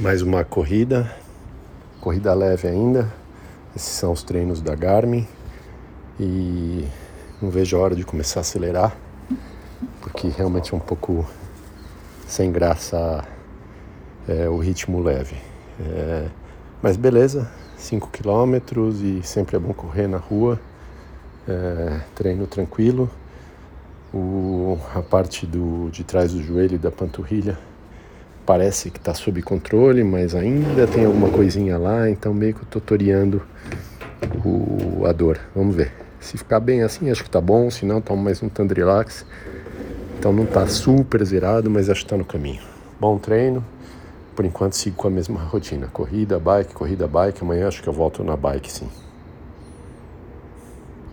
Mais uma corrida, corrida leve ainda. Esses são os treinos da Garmin e não vejo a hora de começar a acelerar, porque realmente é um pouco sem graça é, o ritmo leve. É, mas beleza, 5 km e sempre é bom correr na rua, é, treino tranquilo. O, a parte do, de trás do joelho e da panturrilha parece que está sob controle, mas ainda tem alguma coisinha lá, então meio que eu tô toreando o, a dor. Vamos ver. Se ficar bem assim, acho que tá bom, se não, tomo mais um Tandrilax. Então não tá super zerado, mas acho que tá no caminho. Bom treino. Por enquanto sigo com a mesma rotina. Corrida, bike, corrida, bike. Amanhã acho que eu volto na bike sim.